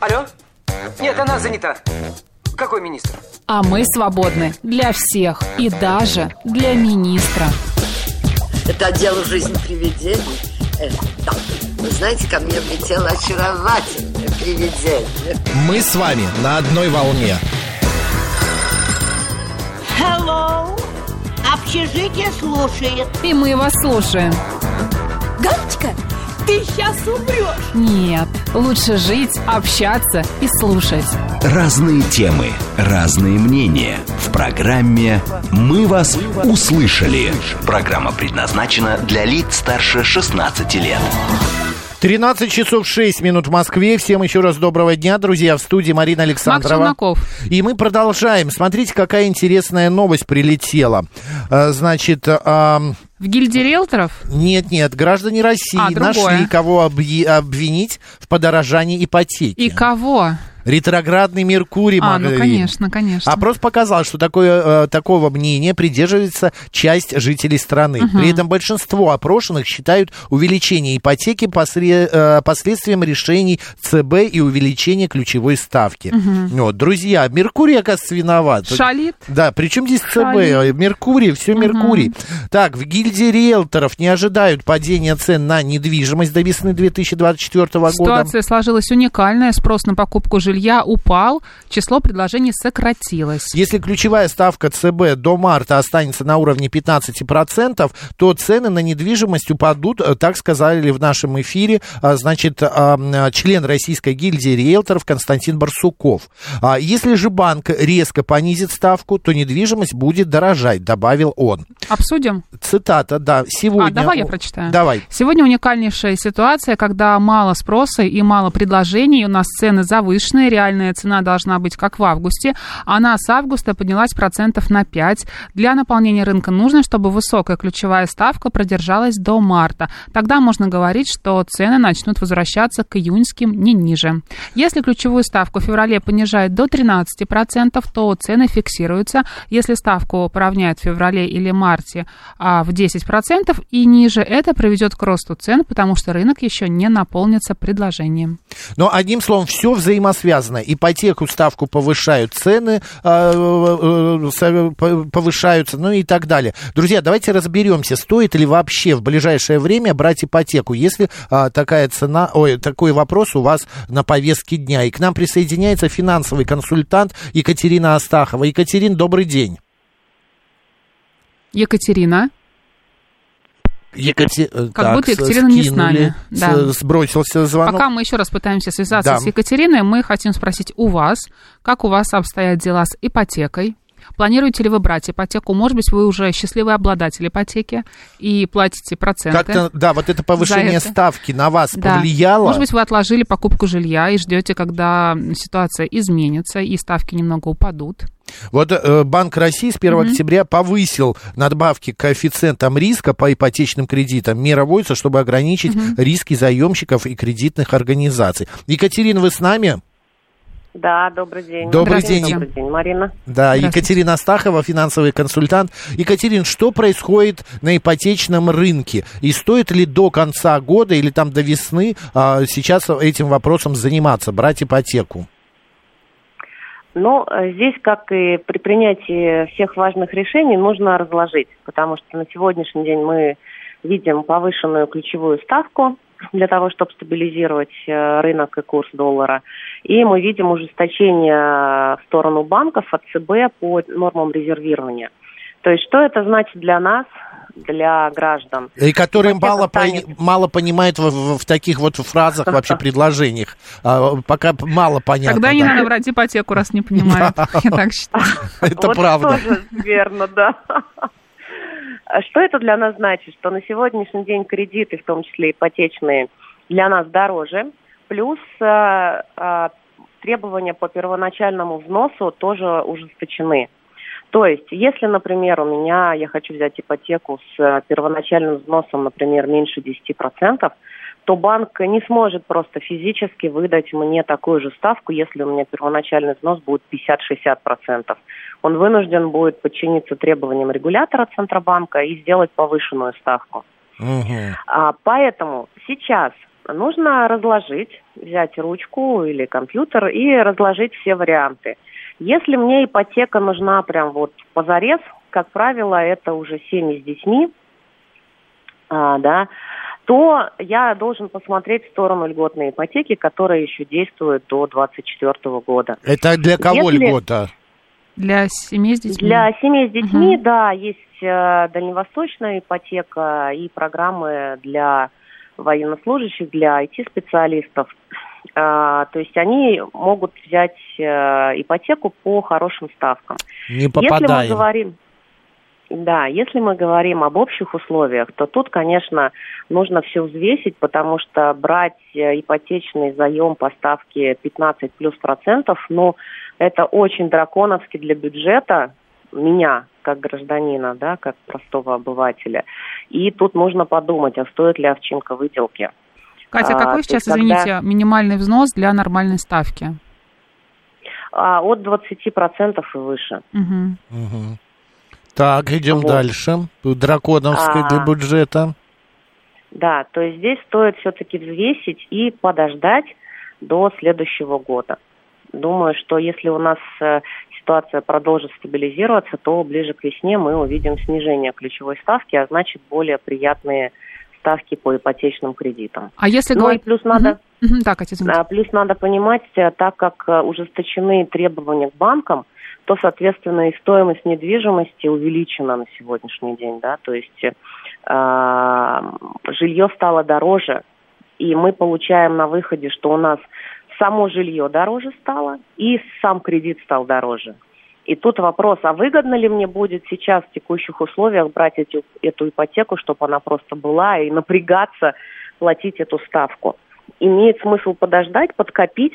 Алло? Нет, она занята. Какой министр? А мы свободны для всех и даже для министра. Это отдел жизнь привидений. Э, да. Вы знаете, ко мне влетело очаровательное привидение. Мы с вами на одной волне. Hello! Общежитие слушает. И мы вас слушаем. Галочка, ты сейчас умрешь. Нет, лучше жить, общаться и слушать. Разные темы, разные мнения. В программе «Мы вас услышали». Программа предназначена для лиц старше 16 лет. 13 часов 6 минут в Москве. Всем еще раз доброго дня, друзья. В студии Марина Александрова. И мы продолжаем. Смотрите, какая интересная новость прилетела. А, Значит, В гильдии риэлторов? нет, нет, граждане России А, другое. нашли, кого объ- обвинить в подорожании ипотеки. И кого? Ретроградный Меркурий, А, ну конечно, конечно. Опрос показал, что такое, э, такого мнения придерживается часть жителей страны. При этом большинство опрошенных считают увеличение ипотеки посре- э, последствием решений ЦБ и увеличения ключевой ставки. Вот, друзья, Меркурий, оказывается, виноват. Шалит? Да, причем здесь ЦБ? Шалит. Меркурий, все Меркурий. Так, в гильдии риэлторов не ожидают падения цен на недвижимость до весны 2024 года. Ситуация сложилась уникальная. Спрос на покупку жилья упал, число предложений сократилось. Если ключевая ставка ЦБ до марта останется на уровне 15%, то цены на недвижимость упадут, э, так сказали в нашем эфире, а, значит, м, член Российской гильдии риэлторов Константин Барсуков. А Если же банк резко понизит ставку, то недвижимость будет дорожать, добавил он. Обсудим? Цитата, да, сегодня... А, давай я прочитаю. Давай. Сегодня уникальнейшая ситуация, когда мало спроса и мало предложений, у нас цены завышенные, реальная цена должна быть как в августе, она с августа поднялась процентов на 5. Для наполнения рынка нужно, чтобы высокая ключевая ставка продержалась до марта. Тогда можно говорить, что цены начнут возвращаться к июньским не ниже. Если ключевую ставку в феврале понижают до 13%, то цены фиксируются. Если ставку поравняют в феврале или марте а, в 10% и ниже, это приведет к росту цен, потому что рынок еще не наполнится предложением. Но одним словом, все взаимосвязано. Ипотеку ставку повышают, цены э, э, по- повышаются, ну и так далее. Друзья, давайте разберемся, стоит ли вообще в ближайшее время брать ипотеку, если а, такая цена, ой, такой вопрос у вас на повестке дня. И к нам присоединяется финансовый консультант Екатерина Астахова. Екатерин, добрый день. Екатерина. Екате- э, Как так, будто Екатерина не с скинули, нами. Да. Сбросился звонок. Пока мы еще раз пытаемся связаться Да. с Екатериной, мы хотим спросить у вас, как у вас обстоят дела с ипотекой? Планируете ли вы брать ипотеку? Может быть, вы уже счастливый обладатель ипотеки и платите проценты. Как-то, да, вот это повышение это. ставки на вас Да. повлияло? Может быть, вы отложили покупку жилья и ждете, когда ситуация изменится и ставки немного упадут. Вот э, Банк России с 1 октября повысил надбавки к коэффициентам риска по ипотечным кредитам. Мера вводится, чтобы ограничить риски заемщиков и кредитных организаций. Екатерина, вы с нами? Да, добрый день. Добрый день. Добрый день, Марина. Да. Екатерина Астахова, финансовый консультант. Екатерин, что происходит на ипотечном рынке? И стоит ли до конца года или там до весны а, сейчас этим вопросом заниматься, брать ипотеку? Ну, э, здесь, как и при принятии всех важных решений, нужно разложить, потому что на сегодняшний день мы видим повышенную ключевую ставку для того, чтобы стабилизировать э, рынок и курс доллара. И мы видим ужесточение э, в сторону банков от ЦБ по нормам резервирования. То есть что это значит для нас, для граждан? И которые мало, станет- мало понимают в, в- в таких вот фразах, вообще предложениях. А, пока мало понятно. Тогда не да. надо брать ипотеку, раз не понимают. Я так считаю. Это вот правда. тоже верно, да. А Что это для нас значит? Что на сегодняшний день кредиты, в том числе ипотечные, для нас дороже, плюс э, э, требования по первоначальному взносу тоже ужесточены. То есть, если, например, у меня, я хочу взять ипотеку с э, первоначальным взносом, например, меньше 10%, то банк не сможет просто физически выдать мне такую же ставку, если у меня первоначальный взнос будет 50-60%. Он вынужден будет подчиниться требованиям регулятора Центробанка и сделать повышенную ставку. Мгм. А, поэтому сейчас нужно разложить, взять ручку или компьютер и разложить все варианты. Если мне ипотека нужна прям вот позарез, как правило, это уже семьи с детьми, а, да, то я должен посмотреть в сторону льготной ипотеки, которая еще действует до 2024 года. Это для кого Если- льгота? Для семей с детьми? Для семей с детьми, Мгм. да, есть э, дальневосточная ипотека и программы для военнослужащих, для IT-специалистов. А, то есть они могут взять э, ипотеку по хорошим ставкам. Не Если мы попадаем. говорим, да, если мы говорим об общих условиях, то тут, конечно, нужно все взвесить, потому что брать э, ипотечный заем по ставке 15 плюс процентов, ну, это очень драконовски для бюджета, меня, как гражданина, да, как простого обывателя. И тут нужно подумать, а стоит ли овчинка выделки. Катя, А, какой то сейчас, когда- извините, минимальный взнос для нормальной ставки? А, от 20% и выше. Мгм. Мгм. Так, идем Вот. дальше. Драконовская А. для бюджета. Да, то есть здесь стоит все-таки взвесить и подождать до следующего года. Думаю, что если у нас э, ситуация продолжит стабилизироваться, то ближе к весне мы увидим снижение ключевой ставки, а значит более приятные ставки по ипотечным кредитам. А если Ну и говорить... плюс надо. Так, Катя, извините. а, плюс надо понимать, э, так как э, ужесточены требования к банкам, то, соответственно, и стоимость недвижимости увеличена на сегодняшний день, да, то есть э, жилье стало дороже, и мы получаем на выходе, что у нас само жилье дороже стало, и сам кредит стал дороже. И тут вопрос, а выгодно ли мне будет сейчас в текущих условиях брать эти, эту ипотеку, чтобы она просто была, и напрягаться, платить эту ставку? Имеет смысл подождать, подкопить,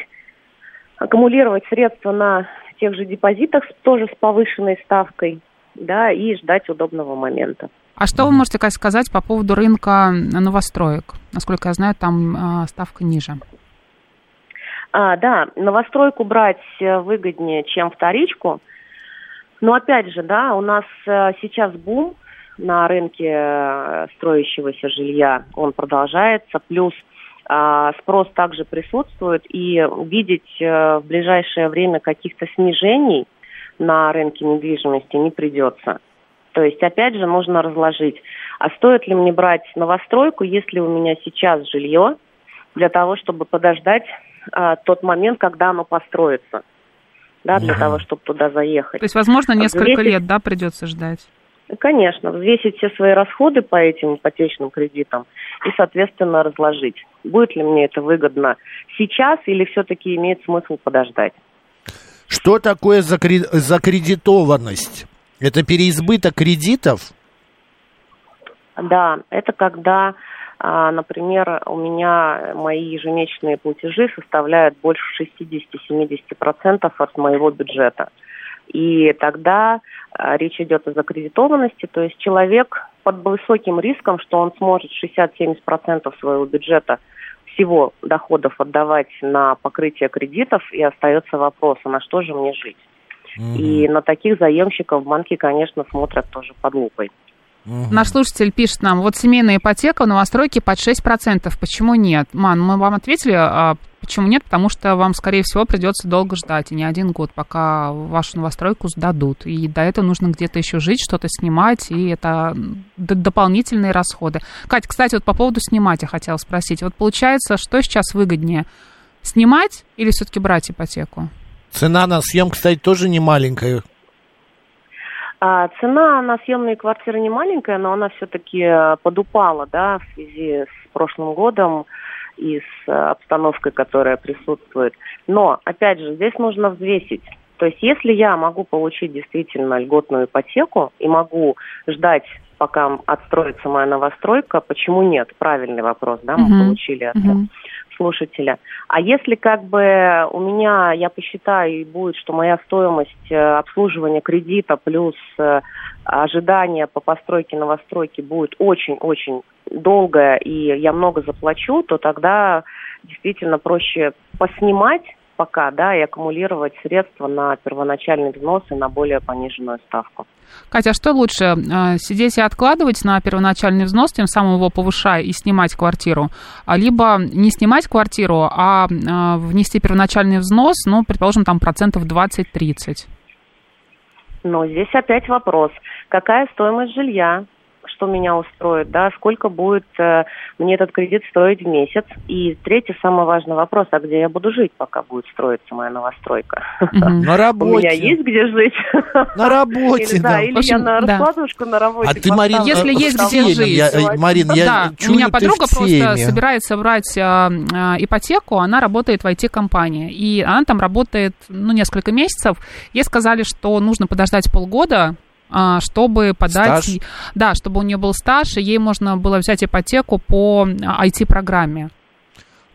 аккумулировать средства на тех же депозитах, тоже с повышенной ставкой, да, и ждать удобного момента. А что вы можете, сказать по поводу рынка новостроек? Насколько я знаю, там а, ставка ниже. А, да, новостройку брать э, выгоднее, чем вторичку. Но опять же, да, у нас э, сейчас бум на рынке э, строящегося жилья, он продолжается, плюс а, спрос также присутствует, и видеть э, в ближайшее время каких-то снижений на рынке недвижимости не придется. То есть, опять же, нужно разложить, а стоит ли мне брать новостройку, если у меня сейчас жилье, для того, чтобы подождать а, тот момент, когда оно построится, да, для того, чтобы туда заехать. То есть, возможно, несколько Взвесить- лет, да, придется ждать. Конечно, взвесить все свои расходы по этим ипотечным кредитам и, соответственно, разложить. Будет ли мне это выгодно сейчас или все-таки имеет смысл подождать? Что такое закре- закредитованность? Это переизбыток кредитов? Да, это когда, например, у меня мои ежемесячные платежи составляют больше 60-70% от моего бюджета. И тогда а, речь идет о закредитованности, то есть человек под высоким риском, что он сможет 60-70% своего бюджета всего доходов отдавать на покрытие кредитов, и остается вопрос, а на что же мне жить? И на таких заемщиков банки, конечно, смотрят тоже под лупой. Наш слушатель пишет нам, вот семейная ипотека в новостройке под 6%. Почему нет? Ман, мы вам ответили, а почему нет? Потому что вам, скорее всего, придется долго ждать, и не один год, пока вашу новостройку сдадут. И до этого нужно где-то еще жить, что-то снимать, и это дополнительные расходы. Кать, кстати, вот по поводу снимать я хотела спросить. Вот получается, что сейчас выгоднее? Снимать или все-таки брать ипотеку? Цена на съем, кстати, тоже не маленькая. А, цена на съемные квартиры не маленькая, но она все-таки подупала, да, в связи с прошлым годом и с э, обстановкой, которая присутствует. Но, опять же, здесь нужно взвесить. То есть, если я могу получить действительно льготную ипотеку и могу ждать, пока отстроится моя новостройка, почему нет? Правильный вопрос, да, мы Мгм. получили от Мгм. Слушателя. А если как бы у меня, я посчитаю, и будет, что моя стоимость э, обслуживания кредита плюс э, ожидание по постройке новостройки будет очень-очень долгое, и я много заплачу, то тогда действительно проще поснимать пока, да, и аккумулировать средства на первоначальный взнос и на более пониженную ставку. Катя, а что лучше, э, сидеть и откладывать на первоначальный взнос, тем самым его повышая и снимать квартиру, а либо не снимать квартиру, а э, внести первоначальный взнос, ну, предположим, там процентов 20-30? Но здесь опять вопрос, какая стоимость жилья, что меня устроит, да, сколько будет э, мне этот кредит стоить в месяц. И третий самый важный вопрос, а где я буду жить, пока будет строиться моя новостройка? На работе. У меня есть где жить? На работе, Или, да. Или я на раскладушку на работе. А ты, Марин, поставлю. Если э, есть где жить. Э, Марин, я у меня подруга просто собирается брать а, а, ипотеку, она работает в IT-компании, и она там работает, ну, несколько месяцев. Ей сказали, что нужно подождать полгода, а, чтобы подать... Стаж? Да, чтобы у нее был стаж, и ей можно было взять ипотеку по а, IT-программе.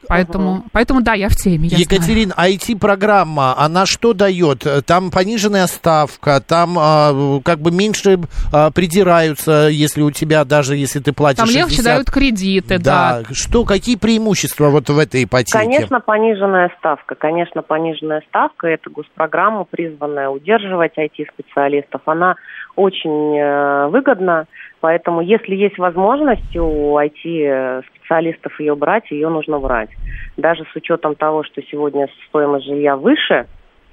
Поэтому, поэтому, да, я в теме, я знаю. Екатерин, IT-программа, она что дает? Там пониженная ставка, там а, как бы меньше а, придираются, если у тебя, даже если ты платишь Там легче 60. дают кредиты, да. Да, что, какие преимущества вот в этой ипотеке? Конечно, пониженная ставка. Конечно, пониженная ставка. Это госпрограмма, призванная удерживать IT-специалистов. Она очень э, выгодна. Поэтому, если есть возможность у IT-специалистов ее брать, ее нужно брать. Даже с учетом того, что сегодня стоимость жилья выше,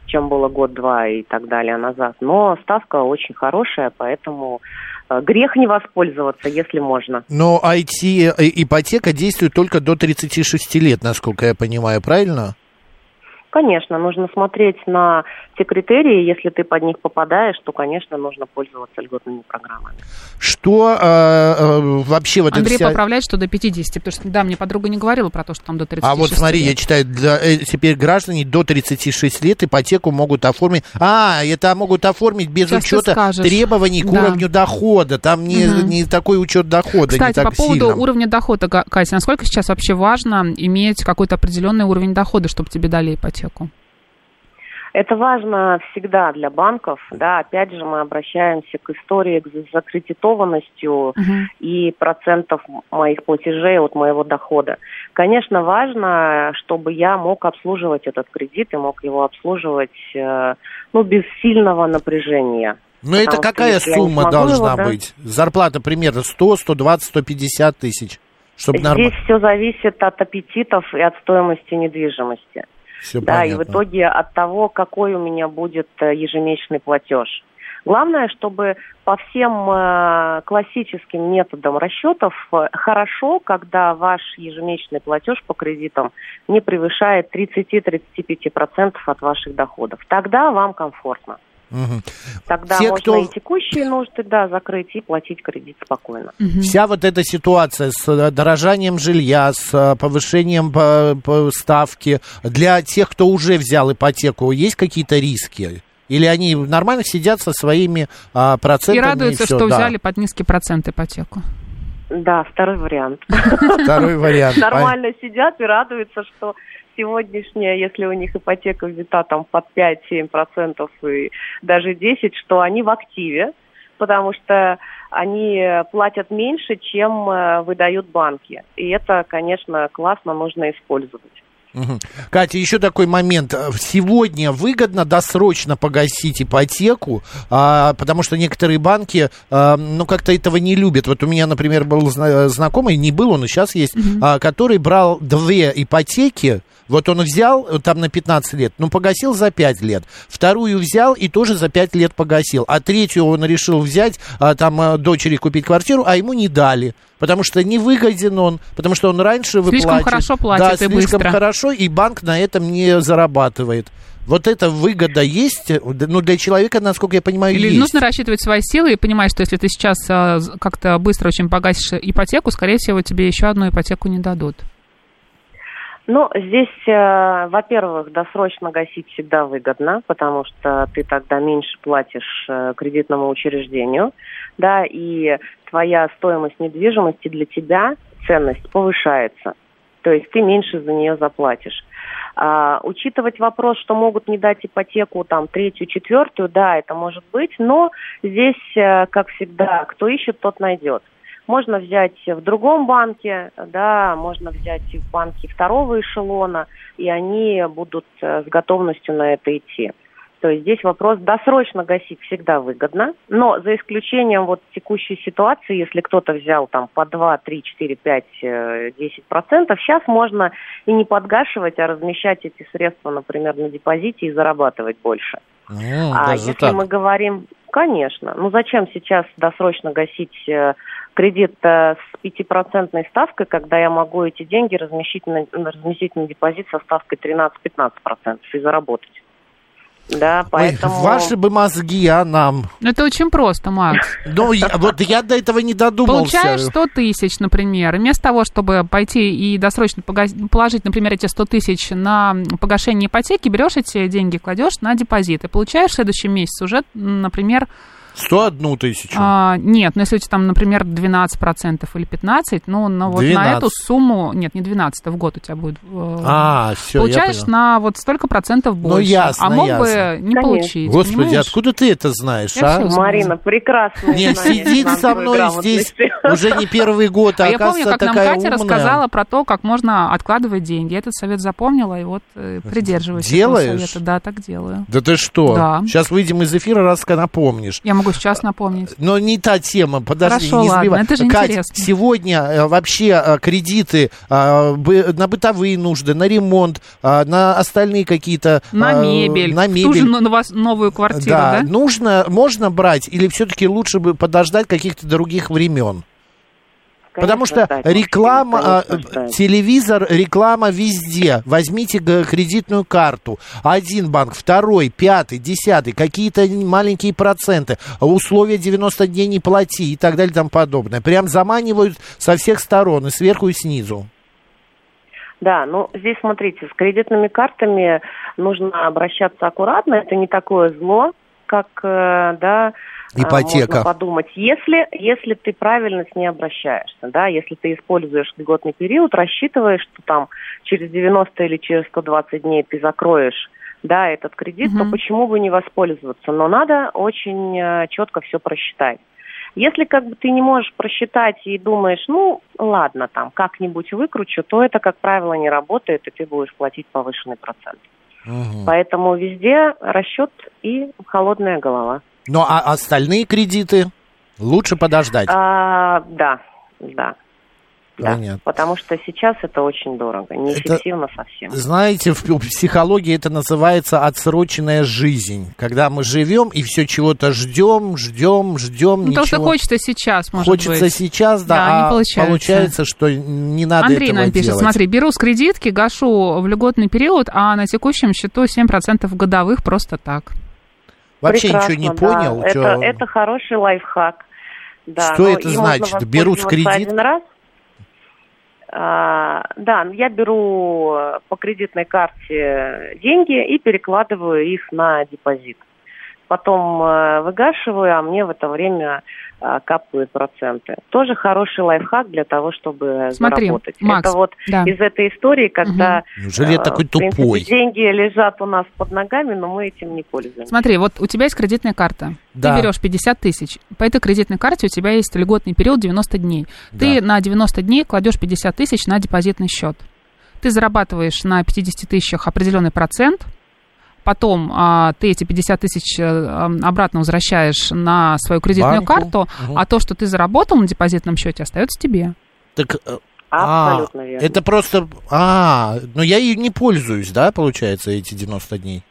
чем было год-два и так далее назад. Но ставка очень хорошая, поэтому э, грех не воспользоваться, если можно. Но IT-ипотека действует только до 36 лет, насколько я понимаю, правильно? Конечно, нужно смотреть на те критерии. Если ты под них попадаешь, то, конечно, нужно пользоваться льготными программами. Что э, э, вообще вот Андрей вся... поправляет, что до 50, потому что, да, мне подруга не говорила про то, что там до 36 А вот смотри, я лет. читаю, для, э, теперь граждане до 36 лет ипотеку могут оформить. А, это могут оформить без Сейчас учета требований к Да. уровню дохода. Там не, Мгм. не такой учет дохода, не Кстати, так по поводу сильно. уровня дохода, Катя, насколько сейчас вообще важно иметь какой-то определенный уровень дохода, чтобы тебе дали ипотеку? Это важно всегда для банков. Да, опять же, мы обращаемся к истории с закредитованностью Мгм. и процентов моих платежей от моего дохода. Конечно, важно, чтобы я мог обслуживать этот кредит и мог его обслуживать э, ну, без сильного напряжения. Но это какая сумма должна его, да. быть? Зарплата примерно 100, 120, 150 тысяч. Чтобы Здесь нормально. все зависит от аппетитов и от стоимости недвижимости. Все Да, и понятно. в итоге от того, какой у меня будет э, ежемесячный платеж. Главное, чтобы по всем э, классическим методам расчетов э, хорошо, когда ваш ежемесячный платеж по кредитам не превышает 30-35% от ваших доходов. Тогда вам комфортно. Мгм. Тогда Те, можно кто- и текущие нужды да, закрыть и платить кредит спокойно. Вся вот эта ситуация с э, дорожанием жилья, с э, повышением по- по ставки, для тех, кто уже взял ипотеку, есть какие-то риски? Или они нормально сидят со своими а, процентами? И радуются, всё? что Да. взяли под низкий процент ипотеку. Да, второй вариант. Второй вариант. Нормально сидят и радуются, что сегодняшняя, если у них ипотека взята там под 5-7% и даже 10%, что они в активе, потому что они платят меньше, чем э, выдают банки. И это, конечно, классно, нужно использовать. Катя, еще такой момент. Сегодня выгодно досрочно погасить ипотеку, а, потому что некоторые банки, а, ну, как-то этого не любят. Вот у меня, например, был зна- знакомый, не был он, и сейчас есть, а, который брал две ипотеки, вот он взял э, там на 15 лет, ну, погасил за 5 лет. Вторую взял и тоже за 5 лет погасил. А третью он решил взять, а, там, э, дочери купить квартиру, а ему не дали. Потому что не выгоден он, потому что он раньше Слишком выплачивает. хорошо платит да, и слишком быстро. хорошо, и банк на этом не зарабатывает. Вот эта выгода есть, э, ну, для человека, насколько я понимаю, Или есть. нужно рассчитывать свои силы и понимать, что если ты сейчас а, как-то быстро очень погасишь ипотеку, скорее всего, тебе еще одну ипотеку не дадут. Ну, здесь, э, во-первых, досрочно гасить всегда выгодно, потому что ты тогда меньше платишь э, кредитному учреждению, да, и твоя стоимость недвижимости для тебя, ценность повышается. То есть ты меньше за нее заплатишь. А, учитывать вопрос, что могут не дать ипотеку там третью, четвертую, да, это может быть, но здесь, э, как всегда, кто ищет, тот найдет. Можно взять в другом банке, да, можно взять в банке второго эшелона, и они будут э, с готовностью на это идти. То есть здесь вопрос досрочно гасить всегда выгодно, но за исключением вот текущей ситуации, если кто-то взял там по 2, 3, 4, 5, 10 процентов, сейчас можно и не подгашивать, а размещать эти средства, например, на депозите и зарабатывать больше. Ну, а если так. мы говорим, конечно, ну зачем сейчас досрочно гасить э, кредит э, с 5% ставкой, когда я могу эти деньги разместить на, разместить на депозит со ставкой 13-15% и заработать? Да, Ой, поэтому... ваши бы мозги, а нам. Ну, Это очень просто, Макс. Ну, я- вот я до этого не додумался. Получаешь 100 тысяч, например, вместо того, чтобы пойти и досрочно положить, например, эти 100 тысяч на погашение ипотеки, берешь эти деньги, кладешь на депозит, и получаешь в следующем месяце уже, например, 101 тысячу. а, нет, ну если у тебя там, например, 12% или 15%, ну, на вот на 12. эту сумму, нет, не 12, в год у тебя будет, э, А, все, я получаешь понял. на вот столько процентов Ну, больше. ясно, а мог ясно. бы не Конечно. получить, Господи, понимаешь? откуда ты это знаешь, Я а? всё знаю. Марина, прекрасно. Не, сидит со мной здесь уже не первый год, а, А я помню, оказывается, как нам такая Катя умная. рассказала про то, как можно откладывать деньги. Я этот совет запомнила и вот э, придерживаюсь этого Делаешь? совета. Да, так делаю. Да ты что? Да. Сейчас выйдем из эфира, раз напомнишь. Я могу сейчас напомнить. Но не та тема, подожди, Хорошо, не ладно, сбивай. это же Кать, интересно. сегодня э, вообще э, кредиты э, на бытовые нужды, на ремонт, на остальные какие-то... На мебель. На В ту же мебель. новую квартиру, да, да? нужно, можно брать или все-таки лучше бы подождать каких-то других времен? Потому что реклама, а, телевизор, реклама везде. Возьмите кредитную карту. Один банк, второй, пятый, десятый, какие-то маленькие проценты, условия 90 дней не плати и так далее и тому подобное. Прям заманивают со всех сторон, и сверху, и снизу. Да, ну здесь смотрите, с кредитными картами нужно обращаться аккуратно. Это не такое зло, как э, да, Ипотека. можно подумать. Если, если ты правильно с ней обращаешься, да, если ты используешь льготный период, рассчитываешь, что там через 90 или через 120 дней ты закроешь да, этот кредит, то Мгм. почему бы не воспользоваться? Но надо очень э, четко все просчитать. Если как бы ты не можешь просчитать и думаешь, ну, ладно, там, как-нибудь выкручу, то это, как правило, не работает, и ты будешь платить повышенный процент. Мгм. Поэтому везде расчет и холодная голова. Ну, а остальные кредиты лучше подождать. А, да, да. Да, Понятно. потому что сейчас это очень дорого, неэффективно совсем. Знаете, в психологии это называется отсроченная жизнь. Когда мы живем и все чего-то ждем, ждем, ждем, Ну, то, что хочется сейчас, может Хочется быть. сейчас, да, Да, не а получается. что не надо Андрей этого нам пишет, делать. смотри, беру с кредитки, гашу в льготный период, а на текущем счету 7% годовых просто так. Вообще Прекрасно, ничего не да. понял. Это, чё- это хороший лайфхак. Да, Что это значит? Берут с кредит? Один раз. А, да, я беру по кредитной карте деньги и перекладываю их на депозит. Потом э, выгашиваю, а мне в это время э, капают проценты. Тоже хороший лайфхак для того, чтобы Смотри, заработать. Макс, это вот да. из этой истории, когда Неужели я э, такой в принципе, тупой? деньги лежат у нас под ногами, но мы этим не пользуемся. Смотри, вот у тебя есть кредитная карта. Да. Ты берешь 50 тысяч. По этой кредитной карте у тебя есть льготный период 90 дней. Ты Да. на 90 дней кладешь 50 тысяч на депозитный счет. Ты зарабатываешь на 50 тысячах определенный процент, потом а, ты эти 50 тысяч э, обратно возвращаешь на свою кредитную Банку. карту, Мгм. а то, что ты заработал на депозитном счете, остается тебе. Так, э, а, Абсолютно верно. это просто... А, но я и не пользуюсь, да, получается, эти 90 дней?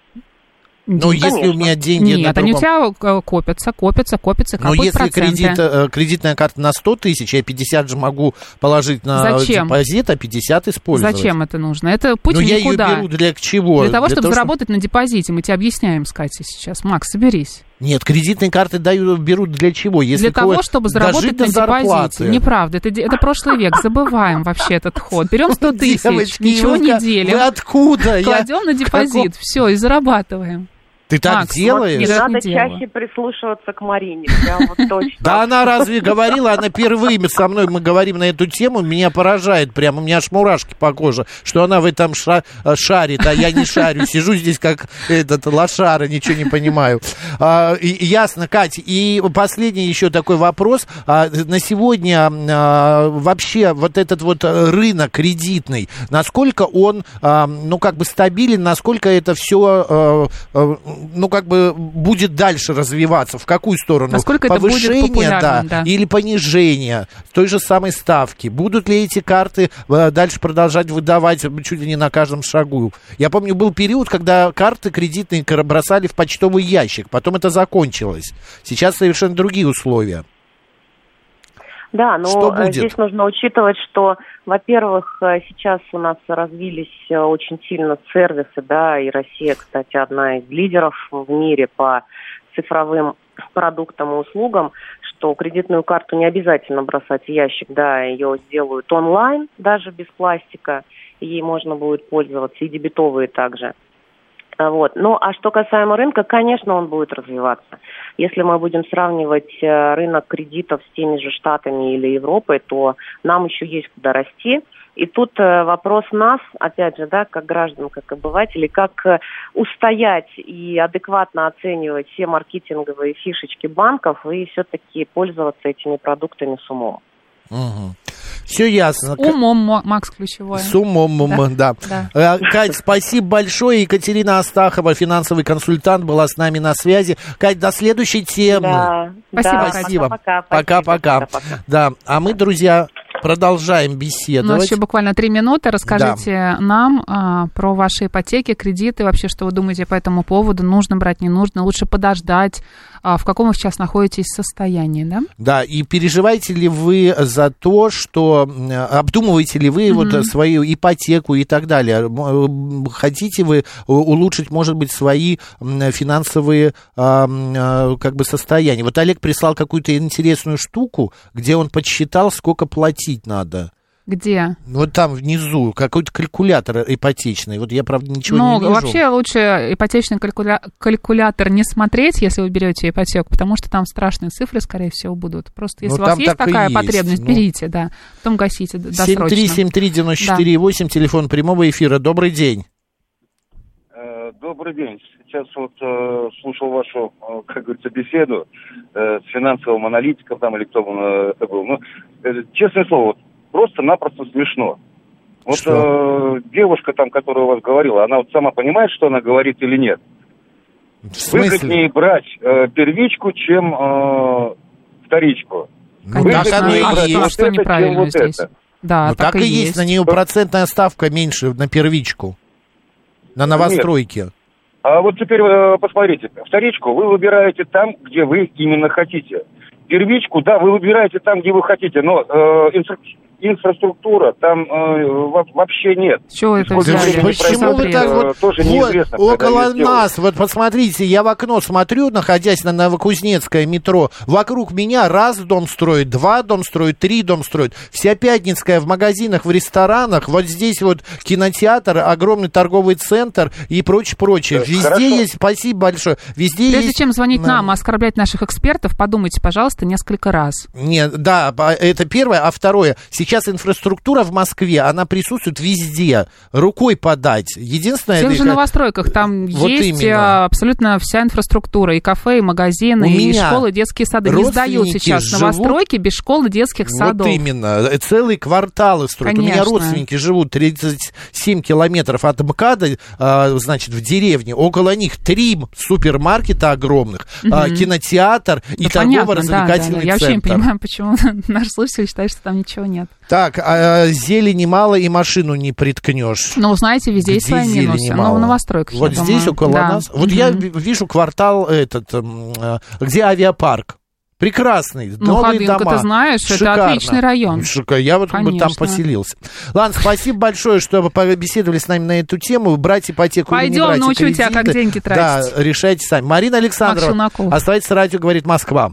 Ну, Нет, если у меня деньги на Нет, они у другом- тебя э, копятся, копятся, копятся, Но если проценты. кредит, э, кредитная карта на 100 тысяч, я 50 же могу положить на Зачем? депозит, а 50 использовать. Зачем это нужно? Это путь Ну, в я никуда. ее беру для чего? Для того, чтобы чтобы- заработать на депозите. Мы тебе объясняем с Катей сейчас. Макс, соберись. Нет, кредитные карты дают, берут для чего? Если Для того, чтобы заработать на депозите. зарплаты. Неправда. Это, это прошлый век. Забываем вообще этот ход. Берем 100 тысяч, Девочки, ничего вы не делим. Вы откуда? Я- Кладем на депозит. Все, и зарабатываем. Ты так Макс, делаешь? вот Не надо не чаще прислушиваться к Марине, прям вот точно. Да она разве говорила, она впервые со мной, мы говорим на эту тему, меня поражает прямо, у меня аж мурашки по коже, что она в этом э, шарит, а я не шарю, сижу здесь как этот лошара, ничего не понимаю. А, ясно, Катя, и последний еще такой вопрос. А, на сегодня а, вообще вот этот вот рынок кредитный, насколько он, ну, как бы стабилен, насколько это все, ну, как бы будет дальше развиваться, в какую сторону? Насколько это будет Повышение, популярным, да. или понижение той же самой ставки? Будут ли эти карты э, дальше продолжать выдавать чуть ли не на каждом шагу? Я помню, был период, когда карты кредитные бросали в почтовый ящик, потом это закончилось. Сейчас совершенно другие условия. Да, но э, здесь нужно учитывать, что, во-первых, э, сейчас у нас развились э, очень сильно сервисы, да, и Россия, кстати, одна из лидеров в мире по цифровым продуктам и услугам, что кредитную карту не обязательно бросать в ящик, да, ее сделают онлайн, даже без пластика, ей можно будет пользоваться, и дебетовые также. Вот. Ну, а что касаемо рынка, конечно, он будет развиваться. Если мы будем сравнивать э, рынок кредитов с теми же Штатами или Европой, то нам еще есть куда расти. И тут э, вопрос нас, опять же, да, как граждан, как обывателей, как э, устоять и адекватно оценивать все маркетинговые фишечки банков и все-таки пользоваться этими продуктами с умом. Все ясно. Умом, Мо- Макс, ключевое. С умом, м, да. Да. Э, Кать, спасибо большое. Екатерина Астахова, финансовый консультант, была с нами на связи. Кать, до следующей темы. Да, Спасибо, да. Спасибо. Пока-пока. Пока-пока. Пока-пока. Да, а мы, друзья, продолжаем У нас беседовать. еще буквально три минуты. Расскажите нам а, про ваши ипотеки, кредиты, вообще, что вы думаете по этому поводу. Нужно брать, не нужно, лучше подождать. А, в каком вы сейчас находитесь состоянии, да? Да, и переживаете ли вы за то, что обдумываете ли вы вот э, свою ипотеку и так далее? Хотите вы у- улучшить, может быть, свои финансовые а, а, как бы состояния? Вот Олег прислал какую-то интересную штуку, где он подсчитал, сколько платить надо. Где? Вот там внизу какой-то калькулятор ипотечный. Вот я, правда, ничего ну, не вижу. вообще лучше ипотечный калькуля- калькулятор не смотреть, если вы берете ипотеку, потому что там страшные цифры, скорее всего, будут. Просто если Ну, у вас есть такая есть. потребность, Ну. берите, да. Потом гасите досрочно. 7373948, телефон прямого эфира. Добрый день. Добрый день. Сейчас вот э, слушал вашу, э, как говорится, беседу э, с финансовым аналитиком там или кто он, э, это был. Ну, э, честное слово, вот просто-напросто смешно. Вот Что? э, девушка там, которая у вас говорила, она вот сама понимает, что она говорит или нет? В Выгоднее брать э, первичку, чем э, вторичку. Ну, так оно и а брать есть. что, вот что это, неправильно чем вот здесь? это. Да, Ну, так, и есть. На нее процентная ставка меньше на первичку. На новостройке. А вот теперь э, посмотрите, вторичку вы выбираете там, где вы именно хотите. Первичку, да, вы выбираете там, где вы хотите, но э, инфра- инфраструктура там э, во- вообще нет. Чего это взяли? почему вы так вот, тоже вот неизвестно, около нас, вот посмотрите, я в окно смотрю, находясь на Новокузнецкое метро, вокруг меня раз дом строит, два дом строит, три дом строит, вся Пятницкая в магазинах, в ресторанах, вот здесь вот кинотеатр, огромный торговый центр и прочее, прочее. Везде хорошо. есть, спасибо большое, везде Прежде есть... чем звонить Да. нам оскорблять наших экспертов, подумайте, пожалуйста, несколько раз. Нет, да, это первое. А второе, сейчас инфраструктура в Москве, она присутствует везде. Рукой подать. Единственное... В тех это- же новостройках там Вот есть именно. а, абсолютно вся инфраструктура, и кафе, и магазины, У и школы, и детские сады. Не сдают сейчас живут- новостройки без школ и детских садов. Вот именно. Э, Целые кварталы строят. У меня Конечно. родственники живут 37 километров от МКАДа, а, значит, в деревне. Около них три супермаркета огромных, а, кинотеатр и Ну, понятно, да, да, торгово-развлекательный да. Я вообще не центр. понимаю, почему наш слушатель считает, что там ничего нет. Так, а, зелени мало и машину не приткнешь. Ну, знаете, везде есть Где свои зелени минусы. мало? Ну, в новостройках, Вот я здесь думаю. около Да. нас. Вот я Мгм. ви- вижу квартал этот, м, э, где авиапарк. Прекрасный, Ну, новые Ходынка, дома. ты знаешь, это Шикарно. отличный район. Шика- Я вот как бы там Конечно. поселился. Ладно, спасибо большое, что вы побеседовали с нами на эту тему. Брать ипотеку или не Пойдем, брать научу тебя, как кредиты. деньги тратить. Да, решайте сами. Марина Александрова, Челноков. оставайтесь радио, говорит Москва.